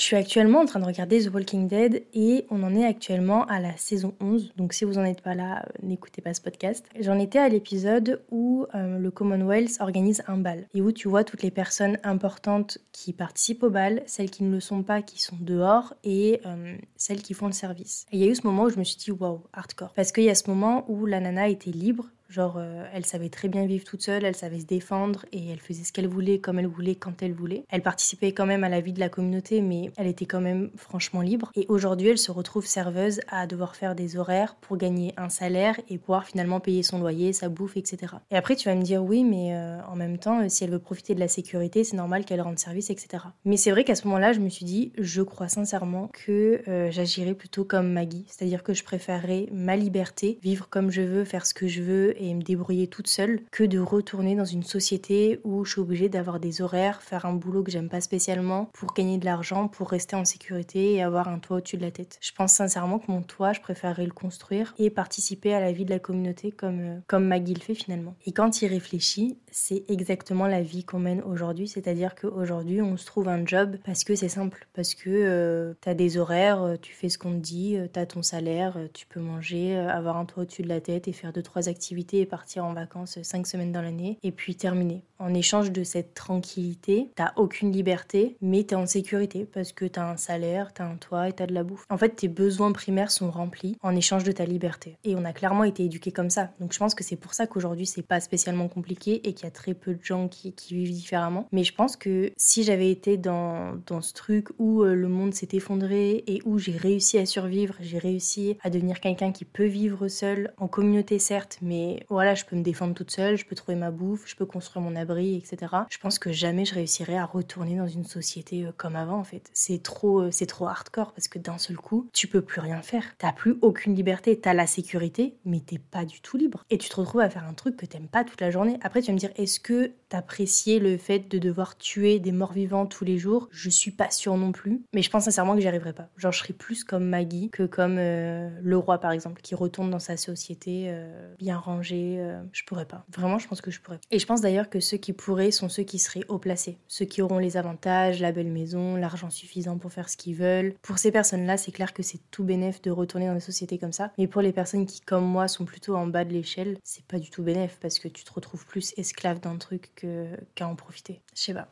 Je suis actuellement en train de regarder The Walking Dead et on en est actuellement à la saison 11. Donc si vous en êtes pas là, euh, n'écoutez pas ce podcast. J'en étais à l'épisode où euh, le Commonwealth organise un bal et où tu vois toutes les personnes importantes qui participent au bal, celles qui ne le sont pas, qui sont dehors et euh, celles qui font le service. Il y a eu ce moment où je me suis dit waouh, hardcore. Parce qu'il y a ce moment où la nana était libre, Genre, euh, elle savait très bien vivre toute seule, elle savait se défendre et elle faisait ce qu'elle voulait, comme elle voulait, quand elle voulait. Elle participait quand même à la vie de la communauté, mais elle était quand même franchement libre. Et aujourd'hui, elle se retrouve serveuse à devoir faire des horaires pour gagner un salaire et pouvoir finalement payer son loyer, sa bouffe, etc. Et après, tu vas me dire oui, mais euh, en même temps, si elle veut profiter de la sécurité, c'est normal qu'elle rende service, etc. Mais c'est vrai qu'à ce moment-là, je me suis dit, je crois sincèrement que euh, j'agirais plutôt comme Maggie, c'est-à-dire que je préférerais ma liberté, vivre comme je veux, faire ce que je veux et me débrouiller toute seule que de retourner dans une société où je suis obligée d'avoir des horaires, faire un boulot que j'aime pas spécialement pour gagner de l'argent, pour rester en sécurité et avoir un toit au-dessus de la tête. Je pense sincèrement que mon toit, je préférerais le construire et participer à la vie de la communauté comme, euh, comme Maggie le fait finalement. Et quand il réfléchit, c'est exactement la vie qu'on mène aujourd'hui, c'est-à-dire qu'aujourd'hui on se trouve un job parce que c'est simple, parce que euh, tu as des horaires, euh, tu fais ce qu'on te dit, tu as ton salaire, tu peux manger, avoir un toit au-dessus de la tête et faire deux trois activités et partir en vacances cinq semaines dans l'année et puis terminer. En échange de cette tranquillité, t'as aucune liberté, mais t'es en sécurité parce que t'as un salaire, t'as un toit et t'as de la bouffe. En fait, tes besoins primaires sont remplis en échange de ta liberté. Et on a clairement été éduqués comme ça. Donc je pense que c'est pour ça qu'aujourd'hui c'est pas spécialement compliqué et qu'il y a très peu de gens qui, qui, vivent différemment. Mais je pense que si j'avais été dans, dans ce truc où euh, le monde s'est effondré et où j'ai réussi à survivre, j'ai réussi à devenir quelqu'un qui peut vivre seul, en communauté certes, mais voilà, je peux me défendre toute seule, je peux trouver ma bouffe, je peux construire mon abri, etc. Je pense que jamais je réussirais à retourner dans une société euh, comme avant, en fait. C'est trop, euh, c'est trop hardcore parce que d'un seul coup, tu peux plus rien faire. T'as plus aucune liberté. T'as la sécurité, mais t'es pas du tout libre. Et tu te retrouves à faire un truc que t'aimes pas toute la journée. Après, tu vas me dire, est-ce que t'appréciais le fait de devoir tuer des morts vivants tous les jours? Je suis pas sûre non plus. Mais je pense sincèrement que j'y arriverais pas. Genre, je serais plus comme Maggie que comme euh, le roi, par exemple, qui retourne dans sa société bien rangée euh, je pourrais pas. Vraiment, je pense que je pourrais. Et je pense d'ailleurs que ceux qui pourraient sont ceux qui seraient haut placés, ceux qui auront les avantages, la belle maison, l'argent suffisant pour faire ce qu'ils veulent. Pour ces personnes-là, c'est clair que c'est tout bénéf de retourner dans des sociétés comme ça. Mais pour les personnes qui, comme moi, sont plutôt en bas de l'échelle, c'est pas du tout bénéf parce que tu te retrouves plus esclave d'un truc qu'à en profiter. Je sais pas.